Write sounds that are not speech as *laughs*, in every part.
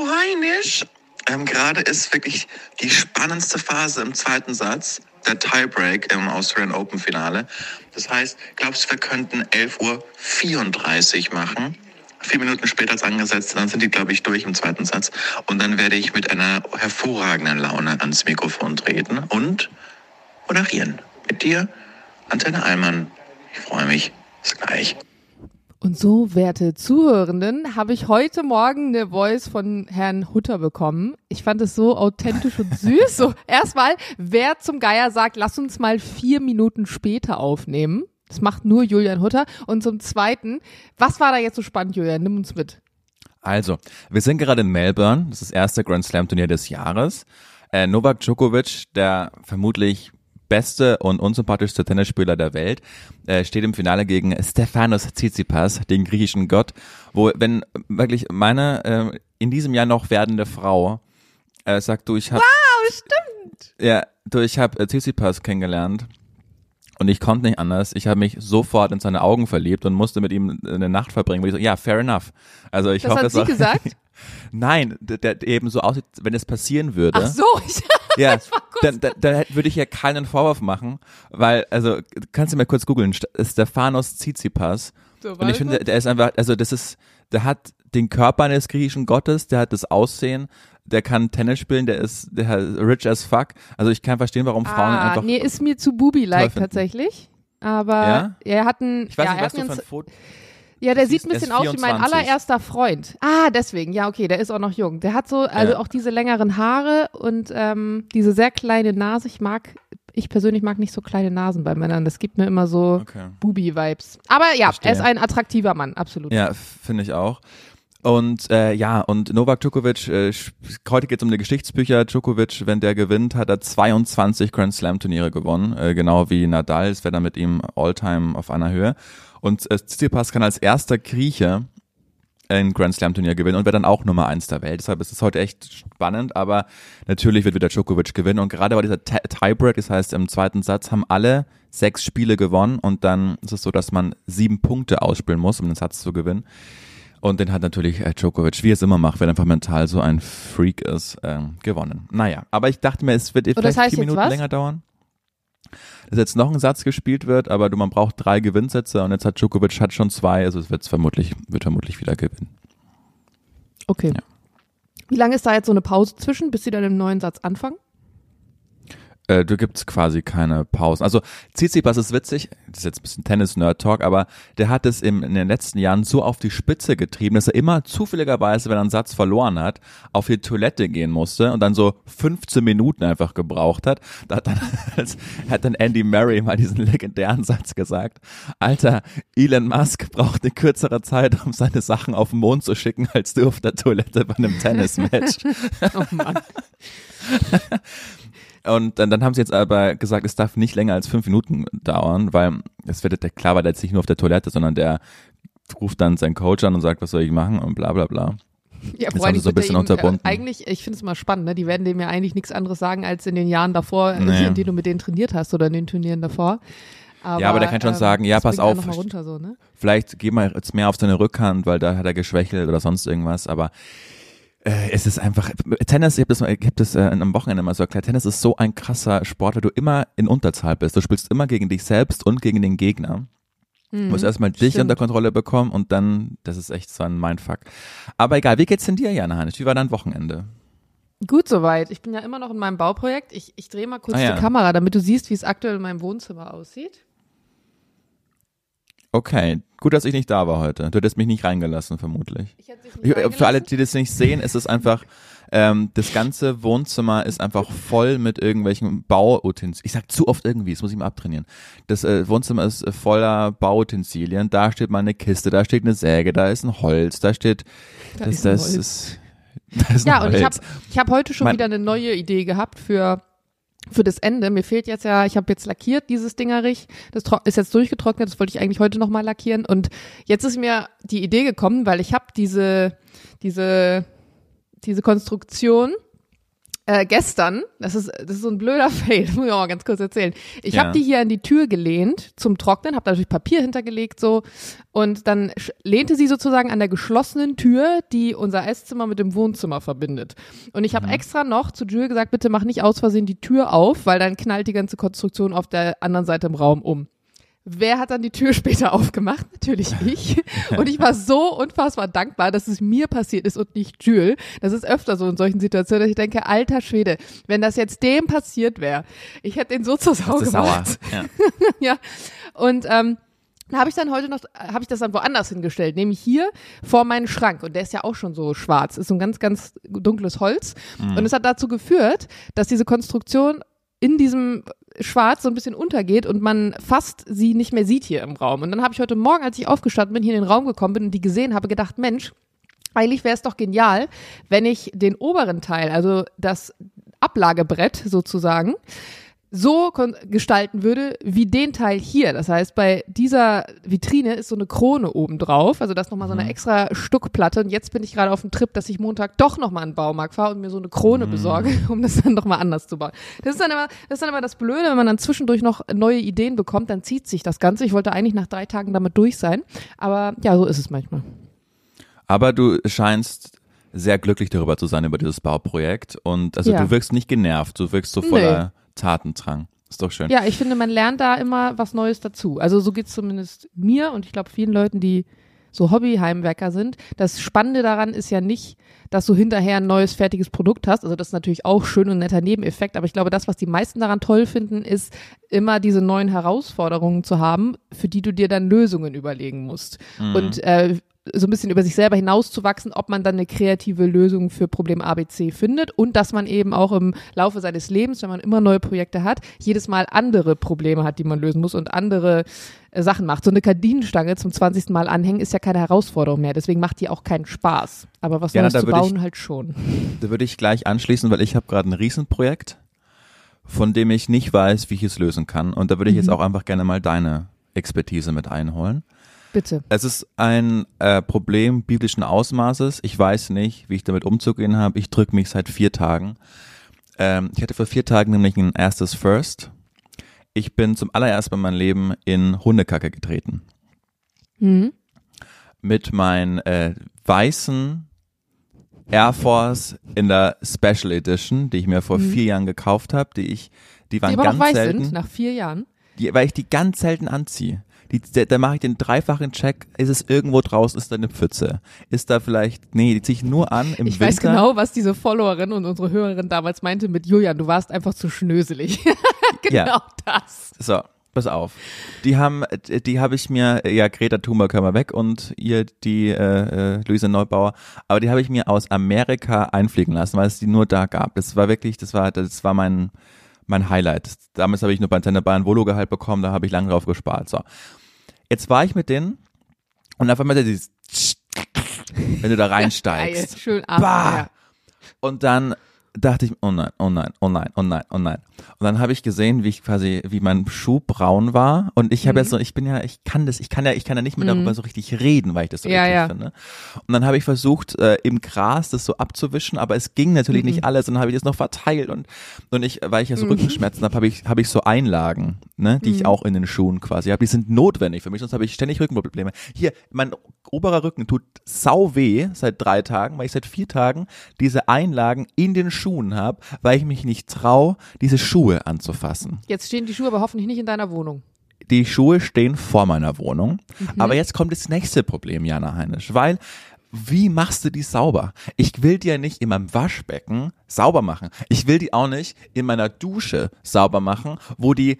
Hallo Heinisch. Ähm, Gerade ist wirklich die spannendste Phase im zweiten Satz, der Tiebreak im Australian Open Finale. Das heißt, glaubst du, wir könnten 11.34 Uhr machen? Vier Minuten später als angesetzt, dann sind die, glaube ich, durch im zweiten Satz. Und dann werde ich mit einer hervorragenden Laune ans Mikrofon treten und moderieren. Mit dir, Antenne Allmann. Ich freue mich. Bis gleich. Und so, werte Zuhörenden, habe ich heute Morgen eine Voice von Herrn Hutter bekommen. Ich fand es so authentisch und *laughs* süß. So, erstmal, wer zum Geier sagt, lass uns mal vier Minuten später aufnehmen. Das macht nur Julian Hutter. Und zum Zweiten, was war da jetzt so spannend, Julian? Nimm uns mit. Also, wir sind gerade in Melbourne. Das ist das erste Grand Slam Turnier des Jahres. Äh, Novak Djokovic, der vermutlich beste und unsympathischste Tennisspieler der Welt, äh, steht im Finale gegen Stefanos Tsitsipas, den griechischen Gott, wo, wenn wirklich meine äh, in diesem Jahr noch werdende Frau äh, sagt, du, ich habe Wow, stimmt. ja, du, ich habe äh, Tsitsipas kennengelernt und ich konnte nicht anders. Ich habe mich sofort in seine Augen verliebt und musste mit ihm eine Nacht verbringen. Wo ich so, ja, fair enough. Also ich Das hoffe, hat sie gesagt? *laughs* Nein, der, der eben so aussieht, wenn es passieren würde. Ach so, *laughs* ich, Ja, *laughs* dann, dann, dann würde ich ja keinen Vorwurf machen, weil, also, kannst du mal kurz googeln, St- Stephanos Tsitsipas. So, Und ich finde, der ist einfach, also das ist, der hat den Körper eines griechischen Gottes, der hat das Aussehen, der kann Tennis spielen, der ist, der hat rich as fuck. Also ich kann verstehen, warum Frauen ihn ah, einfach. nee, ist mir zu Bubi-like finden. tatsächlich. Aber Ja? er hat einen, ich weiß ja, nicht, was du ein Foto. Ja, der sieht ein bisschen aus wie mein 24. allererster Freund. Ah, deswegen, ja, okay, der ist auch noch jung. Der hat so, also Ja. auch diese längeren Haare und ähm, diese sehr kleine Nase. Ich mag, ich persönlich mag nicht so kleine Nasen bei Männern. Das gibt mir immer so Okay. Bubi-Vibes. Aber ja, Verstehe. er ist ein attraktiver Mann, absolut. Ja, finde ich auch. Und äh, ja, und Novak Djokovic, äh, heute geht es um die Geschichtsbücher. Djokovic, wenn der gewinnt, hat er 22 Grand Slam Turniere gewonnen, äh, genau wie Nadal. Es wäre dann mit ihm Alltime auf einer Höhe. Und äh, Tsitsipas kann als erster Grieche ein Grand Slam Turnier gewinnen und wäre dann auch Nummer eins der Welt. Deshalb ist es heute echt spannend, aber natürlich wird wieder Djokovic gewinnen. Und gerade bei dieser Ti- Tiebreak, das heißt im zweiten Satz, haben alle sechs Spiele gewonnen und dann ist es so, dass man sieben Punkte ausspielen muss, um den Satz zu gewinnen. Und den hat natürlich äh, Djokovic, wie er es immer macht, wenn er einfach mental so ein Freak ist, ähm, gewonnen. Naja, aber ich dachte mir, es wird vielleicht das heißt vier Minuten was? länger dauern. Dass jetzt noch ein Satz gespielt wird, aber du, man braucht drei Gewinnsätze und jetzt hat Djokovic hat schon zwei, also es wird vermutlich, wird vermutlich wieder gewinnen. Okay. Ja. Wie lange ist da jetzt so eine Pause zwischen, bis sie dann im neuen Satz anfangen? Äh, du gibt's quasi keine Pausen. Also Tsitsipas ist witzig, das ist jetzt ein bisschen Tennis-Nerd-Talk, aber der hat es im, in den letzten Jahren so auf die Spitze getrieben, dass er immer zufälligerweise, wenn er einen Satz verloren hat, auf die Toilette gehen musste und dann so 15 Minuten einfach gebraucht hat. Da hat dann, *laughs* hat dann Andy Murray mal diesen legendären Satz gesagt, Alter, Elon Musk braucht eine kürzere Zeit, um seine Sachen auf den Mond zu schicken, als du auf der Toilette bei einem Tennismatch. *laughs* Oh Mann. *laughs* Und dann, dann haben sie jetzt aber gesagt, es darf nicht länger als fünf Minuten dauern, weil es wird der klar, weil der jetzt nicht nur auf der Toilette, sondern der ruft dann seinen Coach an und sagt, was soll ich machen und bla bla bla. Ja, vor allem so ein bisschen ihm, unterbunden. Äh, eigentlich, ich finde es immer spannend, ne? die werden dem ja eigentlich nichts anderes sagen, als in den Jahren davor, äh, Nee. in denen du mit denen trainiert hast oder in den Turnieren davor. Aber, Ja, aber der kann schon sagen, ja, das pass auf. Mal runter, so, ne? Vielleicht geh mal jetzt mehr auf seine Rückhand, weil da hat er geschwächelt oder sonst irgendwas, aber äh, es ist einfach, Tennis, ich habe das, ich hab das äh, am Wochenende mal so erklärt, Tennis ist so ein krasser Sport, weil du immer in Unterzahl bist. Du spielst immer gegen dich selbst und gegen den Gegner. Du musst erstmal dich Mhm. stimmt. unter Kontrolle bekommen und dann, das ist echt so ein Mindfuck. Aber egal, wie geht's denn dir, Jana Hannes? Wie war dein Wochenende? Gut soweit. Ich bin ja immer noch in meinem Bauprojekt. Ich, ich drehe mal kurz Ah, ja. die Kamera, damit du siehst, wie es aktuell in meinem Wohnzimmer aussieht. Okay, gut, dass ich nicht da war heute. Du hättest mich nicht reingelassen, vermutlich. Ich hätte dich nicht Ich- Für alle, reingelassen. die das nicht sehen, ist es einfach, ähm, das ganze Wohnzimmer ist einfach voll mit irgendwelchen Bauutensilien. Ich sag zu oft irgendwie, das muss ich mal abtrainieren. Das äh, Wohnzimmer ist äh, voller Bauutensilien. Da steht mal eine Kiste, da steht eine Säge, da ist ein Holz, da steht, Da das, ist ein das Holz. ist, *laughs* da ist ein Ja, und ich Holz. habe ich hab heute schon Mein- wieder eine neue Idee gehabt für für das Ende. Mir fehlt jetzt ja, ich habe jetzt lackiert dieses Dingerich. Das ist jetzt durchgetrocknet, das wollte ich eigentlich heute nochmal lackieren. Und jetzt ist mir die Idee gekommen, weil ich habe diese, diese, diese Konstruktion äh, gestern, das ist, das ist so ein blöder *laughs* Fail, das muss ich auch mal ganz kurz erzählen. Ich Ja. habe die hier an die Tür gelehnt zum Trocknen, habe da natürlich Papier hintergelegt so und dann lehnte sie sozusagen an der geschlossenen Tür, die unser Esszimmer mit dem Wohnzimmer verbindet. Und ich habe extra noch zu Jules gesagt, bitte mach nicht aus Versehen die Tür auf, weil dann knallt die ganze Konstruktion auf der anderen Seite im Raum um. Wer hat dann die Tür *laughs* später aufgemacht? Natürlich ich. Und ich war so unfassbar dankbar, dass es mir passiert ist und nicht Jules. Das ist öfter so in solchen Situationen, dass ich denke, alter Schwede, wenn das jetzt dem passiert wäre, ich hätte den so zur Sau ist sauer. gemacht. Ja. *laughs* ja. Und ähm, da habe ich dann heute noch, habe ich das dann woanders hingestellt, nämlich hier vor meinen Schrank. Und der ist ja auch schon so schwarz, ist so ein ganz, ganz dunkles Holz. Und es hat dazu geführt, dass diese Konstruktion in diesem Schwarz so ein bisschen untergeht und man fast sie nicht mehr sieht hier im Raum. Und dann habe ich heute Morgen, als ich aufgestanden bin, hier in den Raum gekommen bin und die gesehen habe, gedacht, Mensch, eigentlich wäre es doch genial, wenn ich den oberen Teil, also das Ablagebrett sozusagen, so gestalten würde wie den Teil hier. Das heißt, bei dieser Vitrine ist so eine Krone oben drauf, also das ist nochmal so eine extra Stuckplatte. Und jetzt bin ich gerade auf dem Trip, dass ich Montag doch nochmal in den Baumarkt fahre und mir so eine Krone besorge, *laughs* um das dann nochmal anders zu bauen. Das ist dann immer, das ist dann immer das Blöde, wenn man dann zwischendurch noch neue Ideen bekommt, dann zieht sich das Ganze. Ich wollte eigentlich nach drei Tagen damit durch sein, aber ja, so ist es manchmal. Aber du scheinst sehr glücklich darüber zu sein, über dieses Bauprojekt. Und also Ja. du wirkst nicht genervt, du wirkst so voller Tatendrang. Ist doch schön. Ja, ich finde, man lernt da immer was Neues dazu. Also so geht's zumindest mir und ich glaube vielen Leuten, die so Hobbyheimwerker sind. Das Spannende daran ist ja nicht, dass du hinterher ein neues fertiges Produkt hast. Also das ist natürlich auch schön und netter Nebeneffekt. Aber ich glaube, das, was die meisten daran toll finden, ist immer diese neuen Herausforderungen zu haben, für die du dir dann Lösungen überlegen musst. Und äh, so ein bisschen über sich selber hinauszuwachsen, ob man dann eine kreative Lösung für Problem ABC findet und dass man eben auch im Laufe seines Lebens, wenn man immer neue Projekte hat, jedes Mal andere Probleme hat, die man lösen muss und andere äh, Sachen macht. So eine Kardinenstange zum 20. Mal anhängen ist ja keine Herausforderung mehr, deswegen macht die auch keinen Spaß. Aber was Ja, Neues da zu würde ich- bauen halt schon. Da würde ich gleich anschließen, weil ich habe gerade ein Riesenprojekt, von dem ich nicht weiß, wie ich es lösen kann. Und da würde ich jetzt auch einfach gerne mal deine Expertise mit einholen. Bitte. Es ist ein äh, Problem biblischen Ausmaßes. Ich weiß nicht, wie ich damit umzugehen habe. Ich drücke mich seit vier Tagen. Ähm, ich hatte vor vier Tagen nämlich ein erstes First. Ich bin zum allerersten Mal in meinem Leben in Hundekacke getreten. Mhm. Mit meinen äh, weißen Air Force in der Special Edition, die ich mir vor vier Jahren gekauft habe, die ich, die Die waren aber noch ganz weiß selten sind, nach vier Jahren. die, weil ich die ganz selten anziehe. Die, da, da mache ich den dreifachen Check. Ist es irgendwo draußen? Ist da eine Pfütze? Ist da vielleicht, nee, die ziehe ich nur an im Ich Winter. weiß genau, was diese Followerin und unsere Hörerin damals meinte mit Julian, du warst einfach zu schnöselig. *laughs* genau Ja. das. So, pass auf. Die haben, die habe ich mir, ja, Greta Thunberg können wir weg und ihr, die äh, äh, Luise Neubauer, aber die habe ich mir aus Amerika einfliegen lassen, weil es die nur da gab. Das war wirklich, das war, das war mein, mein Highlight. Damals habe ich nur bei Antenne Bayern Volo-Gehalt bekommen, da habe ich lange drauf gespart. So. Jetzt war ich mit denen und auf einmal dieses *laughs* wenn du da reinsteigst. schön ab. Ja. Und dann dachte ich, oh nein, oh nein, oh nein, oh nein, oh nein. Und dann habe ich gesehen, wie ich quasi, wie mein Schuh braun war. Und ich habe Mhm. jetzt so, ich bin ja, ich kann das, ich kann ja, ich kann ja nicht mehr darüber so richtig reden, weil ich das so Ja, richtig ja. finde. Und dann habe ich versucht, äh, im Gras das so abzuwischen, aber es ging natürlich Mhm. nicht alles. Und dann habe ich das noch verteilt und und ich, weil ich ja so Rückenschmerzen habe, habe ich habe ich so Einlagen, ne, die Mhm. ich auch in den Schuhen quasi habe. Die sind notwendig für mich, sonst habe ich ständig Rückenprobleme. Hier, mein oberer Rücken tut sau weh seit drei Tagen, weil ich seit vier Tagen diese Einlagen in den Schuhen habe, weil ich mich nicht trau, diese Schuhe anzufassen. Jetzt stehen die Schuhe aber hoffentlich nicht in deiner Wohnung. Die Schuhe stehen vor meiner Wohnung. Aber jetzt kommt das nächste Problem, Jana Heinisch, weil wie machst du die sauber? Ich will die ja nicht in meinem Waschbecken sauber machen. Ich will die auch nicht in meiner Dusche sauber machen, wo die,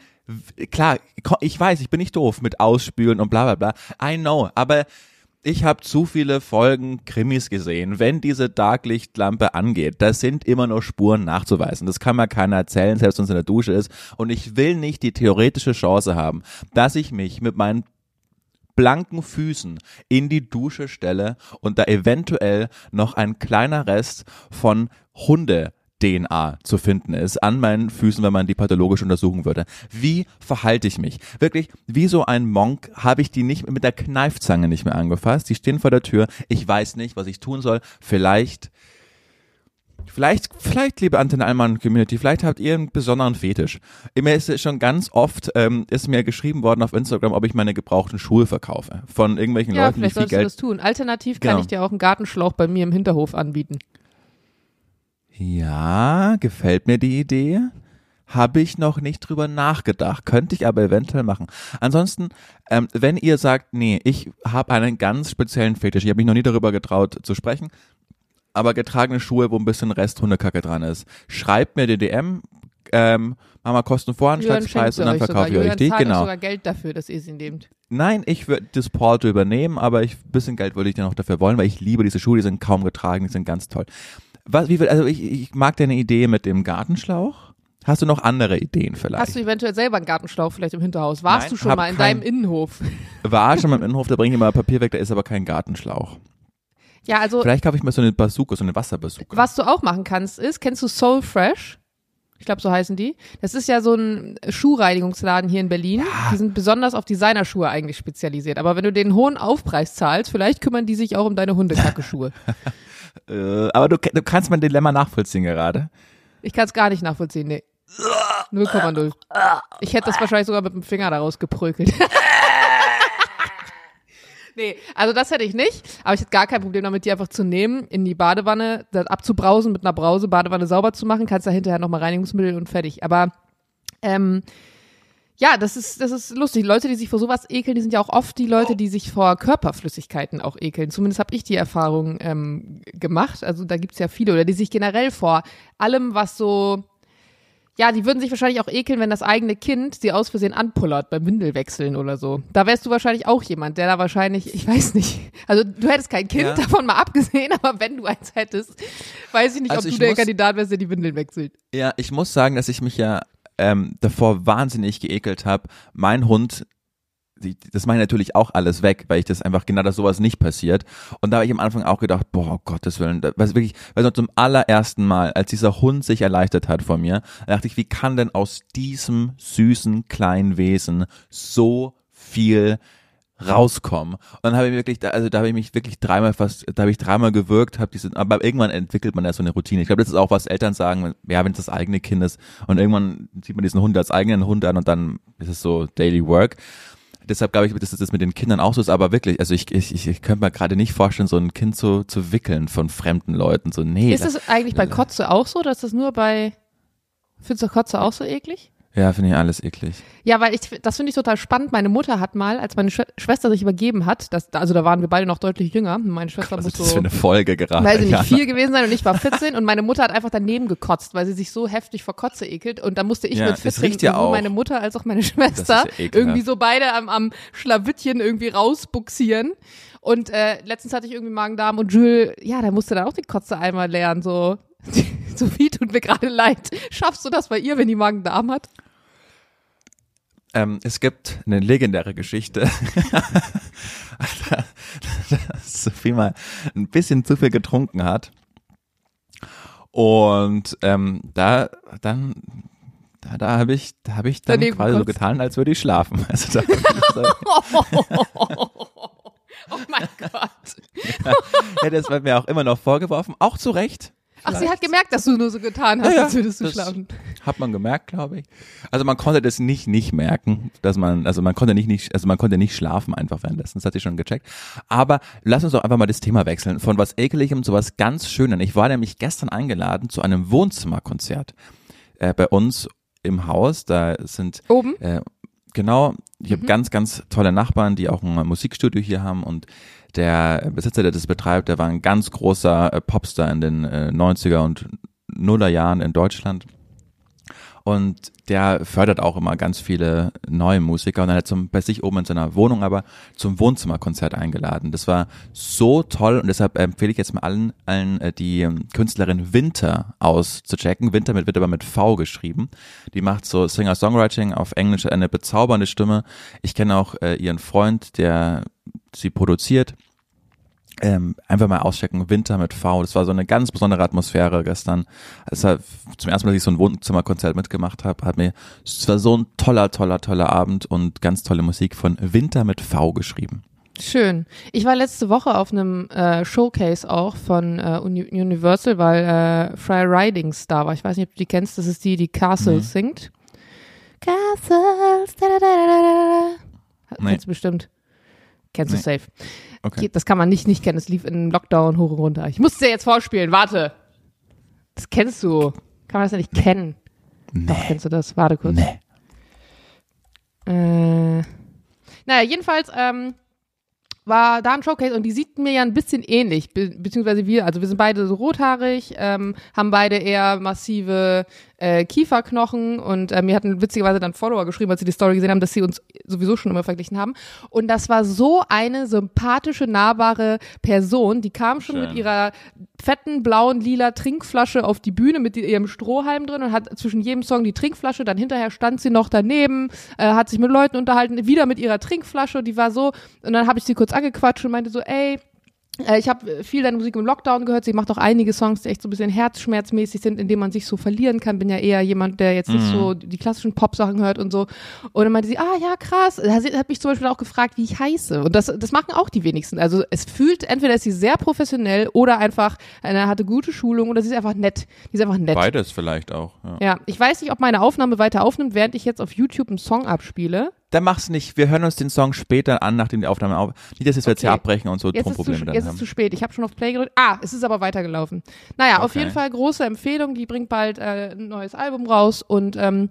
klar, ich weiß, ich bin nicht doof mit Ausspülen und bla bla bla. I know, aber ich habe zu viele Folgen Krimis gesehen. Wenn diese Darklichtlampe angeht, da sind immer nur Spuren nachzuweisen. Das kann mir keiner erzählen, selbst wenn es in der Dusche ist. Und ich will nicht die theoretische Chance haben, dass ich mich mit meinen blanken Füßen in die Dusche stelle und da eventuell noch ein kleiner Rest von Hunde DNA zu finden ist an meinen Füßen, wenn man die pathologisch untersuchen würde. Wie verhalte ich mich? Wirklich, wie so ein Monk habe ich die nicht mit der Kneifzange nicht mehr angefasst. Die stehen vor der Tür. Ich weiß nicht, was ich tun soll. Vielleicht Vielleicht, vielleicht, liebe Antenne Allmann Community, vielleicht habt ihr einen besonderen Fetisch. Mir ist schon ganz oft, ähm, ist mir geschrieben worden auf Instagram, ob ich meine gebrauchten Schuhe verkaufe. Von irgendwelchen Ja, Leuten, die vielleicht viel solltest du Geld. das tun. Alternativ kann Genau. ich dir auch einen Gartenschlauch bei mir im Hinterhof anbieten. Ja, gefällt mir die Idee. Habe ich noch nicht drüber nachgedacht. Könnte ich aber eventuell machen. Ansonsten, ähm, wenn ihr sagt, nee, ich habe einen ganz speziellen Fetisch, ich habe mich noch nie darüber getraut zu sprechen, aber getragene Schuhe, wo ein bisschen Rest Hundekacke dran ist, schreibt mir die DM, ähm, Mama kosten Voranschlagspreis und dann verkaufe ich euch die. Genau. sogar Geld dafür, dass ihr sie nehmt. Nein, ich würde das Porto übernehmen, aber ich bisschen Geld würde ich dann noch dafür wollen, weil ich liebe diese Schuhe, die sind kaum getragen, die sind ganz toll. Was, wie also ich, ich mag deine Idee mit dem Gartenschlauch. Hast du noch andere Ideen vielleicht? Hast du eventuell selber einen Gartenschlauch vielleicht im Hinterhaus? Warst Nein, du schon mal in kein- deinem Innenhof? *laughs* War schon mal im Innenhof, da bringe ich immer Papier weg, da ist aber kein Gartenschlauch. Ja, also Vielleicht kaufe ich mir so eine Bazooka, so eine Wasserbazooka. was du auch machen kannst ist, kennst du Soul Fresh? Ich glaube, so heißen die. Das ist ja so ein Schuhreinigungsladen hier in Berlin. Die sind besonders auf Designerschuhe eigentlich spezialisiert. Aber wenn du den hohen Aufpreis zahlst, vielleicht kümmern die sich auch um deine Hundekacke-Schuhe. *laughs* Äh, aber du, du kannst mein Dilemma nachvollziehen gerade. Ich kann es gar nicht nachvollziehen, nee. *laughs* 0,0. Ich hätte das wahrscheinlich sogar mit dem Finger daraus geprügelt. *laughs* nee, also das hätte ich nicht. Aber ich hätte gar kein Problem damit, die einfach zu nehmen, in die Badewanne, das abzubrausen mit einer Brause, Badewanne sauber zu machen, kannst da hinterher nochmal Reinigungsmittel und fertig. Aber ähm, ja, das ist, das ist lustig. Leute, die sich vor sowas ekeln, die sind ja auch oft die Leute, die sich vor Körperflüssigkeiten auch ekeln. Zumindest habe ich die Erfahrung ähm, gemacht. Also da gibt's ja viele. Oder die sich generell vor allem, was so ja, die würden sich wahrscheinlich auch ekeln, wenn das eigene Kind sie aus Versehen anpullert beim Windelwechseln oder so. Da wärst du wahrscheinlich auch jemand, der da wahrscheinlich, ich weiß nicht, also du hättest kein Kind, Ja. davon mal abgesehen, *laughs* aber wenn du eins hättest, weiß ich nicht, Also ob du der muss- Kandidat wärst, der die Windeln wechselt. Ja, ich muss sagen, dass ich mich ja ähm, davor wahnsinnig geekelt habe. Mein Hund, das mache ich natürlich auch alles weg, weil ich das einfach genau, dass sowas nicht passiert. Und da habe ich am Anfang auch gedacht, boah, Gottes Willen, was wirklich, weil so zum allerersten Mal, als dieser Hund sich erleichtert hat von mir, da dachte ich, wie kann denn aus diesem süßen kleinen Wesen so viel rauskommen. Und dann habe ich wirklich, also da habe ich mich wirklich dreimal fast, da habe ich dreimal gewirkt, habe diese, aber irgendwann entwickelt man ja so eine Routine. Ich glaube, das ist auch was Eltern sagen, ja, wenn es das eigene Kind ist und irgendwann sieht man diesen Hund als eigenen Hund an und dann ist es so Daily Work. Deshalb glaube ich, dass das mit den Kindern auch so ist, aber wirklich, also ich, ich, ich, könnte mir gerade nicht vorstellen, so ein Kind zu, zu wickeln von fremden Leuten. So, nee. Ist das, das eigentlich bei Kotze auch so, ist das nur bei, findest du Kotze auch so eklig? Ja, finde ich alles eklig. Ja, weil ich, das finde ich total spannend. Meine Mutter hat mal, als meine Schwe Schwester sich übergeben hat, das, also da waren wir beide noch deutlich jünger, meine Schwester Was muss ist das so für eine Folge gerade? weil sie nicht vier gewesen sein und ich war 14 und meine Mutter hat einfach daneben gekotzt, weil sie sich so heftig vor Kotze ekelt und da musste ich Ja, mit das 14 riecht ja sowohl auch. meine Mutter als auch meine Schwester ja irgendwie so beide am, am Schlawittchen irgendwie rausbuxieren und äh, letztens hatte ich irgendwie Magen-Darm und Jules, ja, der musste dann auch die Kotze einmal lernen, so Sophie, tut mir gerade leid. Schaffst du das bei ihr, wenn die Magen-Darm hat? Ähm, es gibt eine legendäre Geschichte, *laughs* dass Sophie mal ein bisschen zu viel getrunken hat. Und ähm, da dann da, da habe ich da habe ich dann Daneben quasi so getan, als würde ich schlafen. *laughs* Also da, *laughs* Oh mein Gott. ja, das wird mir auch immer noch vorgeworfen, auch zu Recht. Ach, sie hat gemerkt, dass du nur so getan hast, Ja, als würdest du schlafen. Hat man gemerkt, glaube ich. Also man konnte das nicht nicht merken, dass man, also man konnte nicht nicht, also man konnte nicht schlafen einfach währenddessen. Das hatte ich schon gecheckt. Aber lass uns doch einfach mal das Thema wechseln von was ekeligem zu was ganz Schönem. Ich war nämlich gestern eingeladen zu einem Wohnzimmerkonzert äh, bei uns im Haus. Da sind Oben? äh, genau, ich habe ganz, ganz tolle Nachbarn, die auch ein Musikstudio hier haben und der Besitzer, der das betreibt, der war ein ganz großer äh, Popstar in den äh, 90er und Nuller Jahren in Deutschland. Und der fördert auch immer ganz viele neue Musiker und er hat zum, bei sich oben in seiner Wohnung aber zum Wohnzimmerkonzert eingeladen. Das war so toll und deshalb empfehle ich jetzt mal allen, allen äh, die ähm, Künstlerin Winter auszuchecken. Winter wird aber mit V geschrieben. Die macht so Singer-Songwriting auf Englisch, eine bezaubernde Stimme. Ich kenne auch äh, ihren Freund, der sie produziert ähm, einfach mal auschecken, Winter mit V. Das war so eine ganz besondere Atmosphäre gestern. Es war zum ersten Mal, dass ich so ein Wohnzimmerkonzert mitgemacht habe, hat mir, es war so ein toller, toller, toller Abend und ganz tolle Musik von Winter mit V geschrieben. Schön. Ich war letzte Woche auf einem äh, Showcase auch von äh, Uni Universal, weil äh, Fry Ridings da war. Ich weiß nicht, ob du die kennst. Das ist die, die Castles Nee. singt. Castles. Da, da, da, da, da. Nee. Kennst bestimmt. Kennst du Nee. safe. Okay. Das kann man nicht nicht kennen. Es lief in Lockdown hoch und runter. Ich muss es dir jetzt vorspielen. Warte. Das kennst du. Kann man das ja nicht kennen? Doch, Nee. kennst du das? Warte kurz. Nee. Äh, naja, jedenfalls ähm, war da ein Showcase und die sieht mir ja ein bisschen ähnlich, be beziehungsweise wir, also wir sind beide so rothaarig, ähm, haben beide eher massive äh, Kieferknochen und äh, mir hatten witzigerweise dann Follower geschrieben, als sie die Story gesehen haben, dass sie uns sowieso schon immer verglichen haben. Und das war so eine sympathische, nahbare Person, die kam schon Schön. mit ihrer fetten, blauen, lila Trinkflasche auf die Bühne mit ihrem Strohhalm drin und hat zwischen jedem Song die Trinkflasche, dann hinterher stand sie noch daneben, äh, hat sich mit Leuten unterhalten, wieder mit ihrer Trinkflasche, die war so, und dann habe ich sie kurz angequatscht und meinte so, ey, ich habe viel deine Musik im Lockdown gehört. Sie macht auch einige Songs, die echt so ein bisschen herzschmerzmäßig sind, in denen man sich so verlieren kann. Bin ja eher jemand, der jetzt nicht so die klassischen Pop-Sachen hört und so. Und dann meinte sie, ah ja, krass. Sie hat mich zum Beispiel auch gefragt, wie ich heiße. Und das, das machen auch die wenigsten. Also es fühlt, entweder ist sie sehr professionell oder einfach, eine hatte gute Schulung oder sie ist einfach nett. Die ist einfach nett. Beides vielleicht auch. Ja. Ja, ich weiß nicht, ob meine Aufnahme weiter aufnimmt, während ich jetzt auf YouTube einen Song abspiele. Dann mach's nicht. Wir hören uns den Song später an, nachdem die Aufnahme auf. Nicht, dass wir jetzt hier abbrechen und so Jetzt, ist zu, Tonprobleme dann jetzt ist haben. zu spät. Ich habe schon auf Play gedrückt. Ah, es ist aber weitergelaufen. Naja, auf Okay. jeden Fall große Empfehlung. Die bringt bald äh, ein neues Album raus und ähm,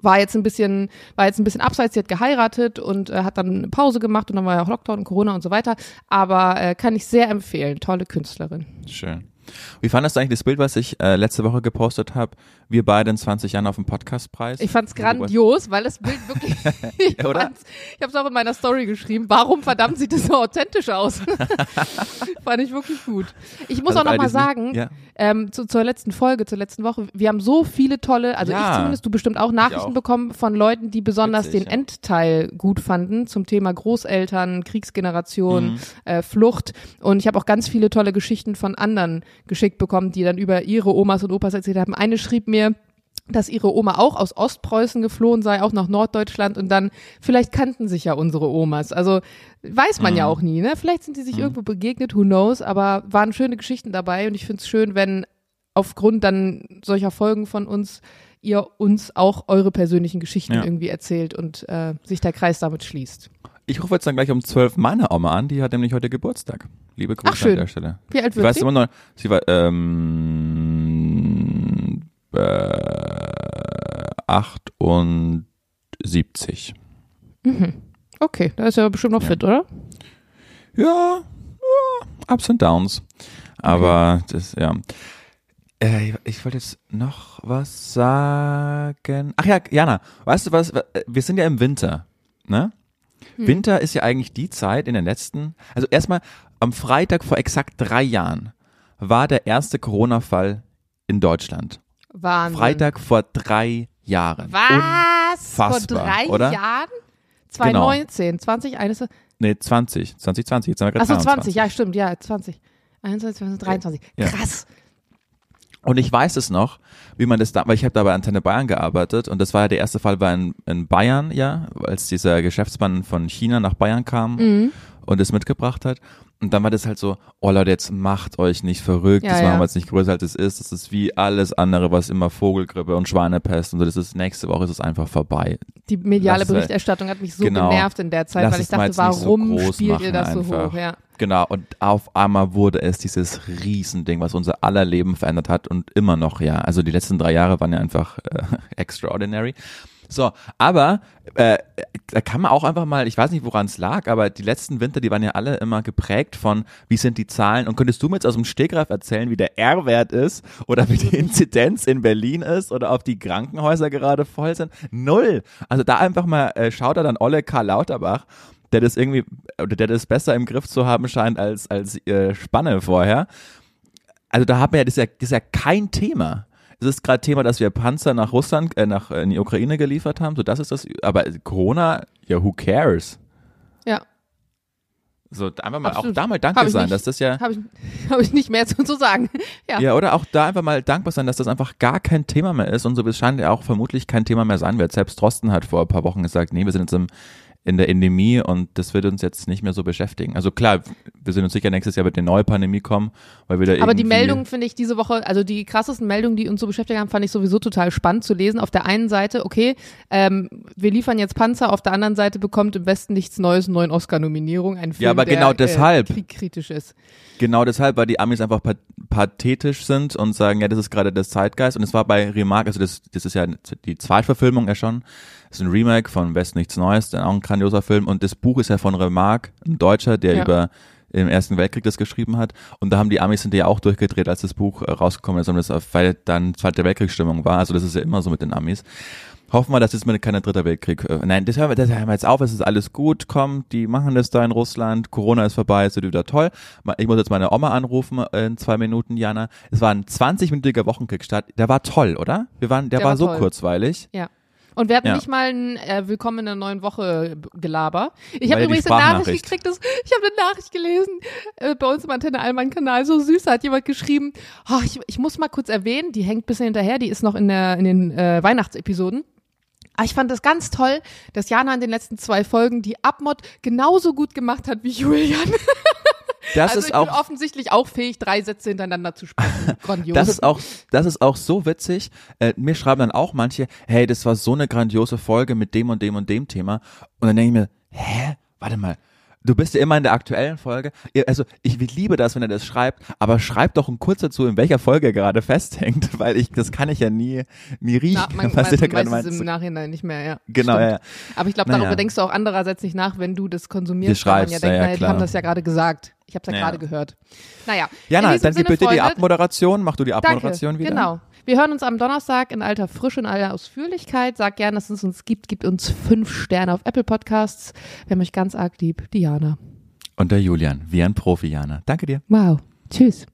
war jetzt ein bisschen, war jetzt ein bisschen abseits. Sie hat geheiratet und äh, hat dann eine Pause gemacht und dann war ja auch Lockdown und Corona und so weiter. Aber äh, kann ich sehr empfehlen. Tolle Künstlerin. Schön. Wie fandest du eigentlich das Bild, was ich äh, letzte Woche gepostet habe? Wir beide in 20 Jahren auf dem Podcastpreis. Ich fand's grandios, weil das Bild wirklich. *laughs* ich ich habe es auch in meiner Story geschrieben. Warum verdammt sieht das so authentisch aus? *laughs* Fand ich wirklich gut. Ich muss Also auch noch all mal diesen- sagen, Ja. ähm, zu, zur letzten Folge, zur letzten Woche, wir haben so viele tolle, also Ja. ich zumindest, du bestimmt auch Nachrichten auch. bekommen von Leuten, die besonders Witzig, den ja. Endteil gut fanden zum Thema Großeltern, Kriegsgeneration, Mhm. äh, Flucht. Und ich habe auch ganz viele tolle Geschichten von anderen geschickt bekommen, die dann über ihre Omas und Opas erzählt haben. Eine schrieb mir, dass ihre Oma auch aus Ostpreußen geflohen sei, auch nach Norddeutschland und dann, vielleicht kannten sich ja unsere Omas. Also weiß man ja Mhm. auch nie, ne? Vielleicht sind die sich irgendwo begegnet, who knows, aber waren schöne Geschichten dabei und ich finde es schön, wenn aufgrund dann solcher Folgen von uns ihr uns auch eure persönlichen Geschichten Ja. irgendwie erzählt und äh, sich der Kreis damit schließt. Ich rufe jetzt dann gleich um 12 meine Oma an, die hat nämlich heute Geburtstag. Liebe Grüße Ach, schön. an der Stelle. Wie alt wird weiß sie? immer noch, sie war ähm, äh, 78. Okay, da ist ja bestimmt noch Ja. fit, oder? Ja, ja, Ups und Downs. Aber das, ja. Äh, ich wollte jetzt noch was sagen. Ach ja, Jana, weißt du was? Wir sind ja im Winter, ne? Winter ist ja eigentlich die Zeit in den letzten, also erstmal am Freitag vor exakt drei Jahren war der erste Corona-Fall in Deutschland. Wahnsinn. Freitag vor drei Jahren. Was? Vor Unfassbar, drei oder? Jahren? 2019, 2021. Nee, 20, 2020, jetzt haben wir gerade Achso, 22. 20, ja, stimmt, ja, 20. 21, 22, 23. Ja. Und ich weiß es noch, wie man das da, weil ich habe da bei Antenne Bayern gearbeitet und das war ja der erste Fall war in, in Bayern, ja, als dieser Geschäftsmann von China nach Bayern kam Mhm. Und es mitgebracht hat. Und dann war das halt so, oh Leute, jetzt macht euch nicht verrückt, Ja, das machen wir jetzt nicht größer als es ist. Das ist wie alles andere, was immer Vogelgrippe und Schweinepest und so, das ist nächste Woche ist es einfach vorbei. Die mediale Lass Berichterstattung hat mich so Genau. genervt in der Zeit, weil ich dachte, so warum groß spielt ihr das so einfach. hoch? Ja. Genau, und auf einmal wurde es dieses Riesending, was unser aller Leben verändert hat und immer noch, ja. Also die letzten drei Jahre waren ja einfach äh, *laughs* extraordinary. So, aber äh, da kann man auch einfach mal, ich weiß nicht, woran es lag, aber die letzten Winter, die waren ja alle immer geprägt von, wie sind die Zahlen und könntest du mir jetzt aus dem Stegreif erzählen, wie der R-Wert ist oder wie die *laughs* Inzidenz in Berlin ist oder ob die Krankenhäuser gerade voll sind? Null. Also da einfach mal äh, schaut er dann Olle Karl Lauterbach, der das irgendwie, oder der das besser im Griff zu haben scheint als, als äh, Spanne vorher. Also da haben wir ja, das ist ja, das ist ja kein Thema. Es ist gerade Thema, dass wir Panzer nach Russland, äh, nach äh, in die Ukraine geliefert haben. So, das ist das. Aber Corona, ja, who cares? Ja, So, einfach mal Absolut. auch da mal dankbar sein, nicht. dass das ja, habe ich, *laughs* hab ich nicht mehr zu, zu sagen. *laughs* Ja. ja, oder auch da einfach mal dankbar sein, dass das einfach gar kein Thema mehr ist und so, es scheint ja auch vermutlich kein Thema mehr sein wird. Selbst Drosten hat vor ein paar Wochen gesagt, nee, wir sind jetzt im, in der Endemie und das wird uns jetzt nicht mehr so beschäftigen. Also klar, wir sind uns sicher nächstes Jahr wird eine neue Pandemie kommen, weil wir da Aber die Meldungen finde ich diese Woche, also die krassesten Meldungen, die uns so beschäftigt haben, fand ich sowieso total spannend zu lesen. Auf der einen Seite, okay, ähm, wir liefern jetzt Panzer, auf der anderen Seite bekommt im Westen nichts Neues, neuen Oscar-Nominierung, ein Film, Ja, aber der genau deshalb. Äh, kriegkritisch ist. Genau deshalb, weil die Amis einfach pa pathetisch sind und sagen, ja, das ist gerade der Zeitgeist. Und es war bei Remark, also das, das ist ja die Zweitverfilmung ja schon. Das ist ein Remake von West Nichts Neues, dann auch ein grandioser Film. Und das Buch ist ja von Remark, ein Deutscher, der Ja. über im Ersten Weltkrieg das geschrieben hat. Und da haben die Amis sind ja auch durchgedreht, als das Buch äh, rausgekommen ist, weil dann Zweite Weltkriegsstimmung war. Also das ist ja immer so mit den Amis. Hoffen wir, dass jetzt mit keiner dritter Weltkrieg. Äh, nein, das hören, wir, das hören wir jetzt auf, es ist alles gut, komm, die machen das da in Russland, Corona ist vorbei, es wird wieder toll. Ich muss jetzt meine Oma anrufen äh, in zwei Minuten, Jana. Es war ein 20-minütiger Wochenkickstart, der war toll, oder? Wir waren, der, Der war, war so kurzweilig. Ja. Und wir hatten Ja. nicht mal ein äh, Willkommen in der neuen Woche Gelaber. Ich habe übrigens eine Nachricht gekriegt, das, ich habe eine Nachricht gelesen äh, bei uns im Antenne Allmann Kanal, so süß, da hat jemand geschrieben, oh, ich, ich muss mal kurz erwähnen, die hängt ein bisschen hinterher, die ist noch in, der, in den äh, Weihnachtsepisoden. Aber ich fand das ganz toll, dass Jana in den letzten zwei Folgen die Abmod genauso gut gemacht hat wie Julian. *laughs* Das also ist ich bin auch offensichtlich auch fähig, drei Sätze hintereinander zu sprechen. *laughs* Grandios. Das ist auch, das ist auch so witzig. Äh, mir schreiben dann auch manche, hey, das war so eine grandiose Folge mit dem und dem und dem Thema. Und dann denke ich mir, hä? Warte mal. Du bist ja immer in der aktuellen Folge. Also ich liebe das, wenn er das schreibt, aber schreibt doch kurz dazu, in welcher Folge er gerade *laughs* festhängt, weil ich das kann ich ja nie, nie riechen, Na, man, *laughs* was ihr da man gerade meint. im Nachhinein nicht mehr, ja. Genau, Stimmt. ja, ja. Aber ich glaube, darüber denkst du auch andererseits nicht nach, wenn du das konsumierst. Du weil man schreibst, ja denkt, ja, ja, klar. haben das ja gerade gesagt. Ich habe es ja, Ja. gerade gehört. Naja. Jana, dann gib Sinne, bitte die Freunde, Abmoderation. Mach du die Danke, Abmoderation wieder. genau. Wir hören uns am Donnerstag in alter Frische und aller Ausführlichkeit. Sag gern, dass es uns gibt. Gibt uns fünf Sterne auf Apple Podcasts. Wir haben euch ganz arg lieb. Diana. Und der Julian, wie ein Profi, Jana. Danke dir. Wow. Tschüss.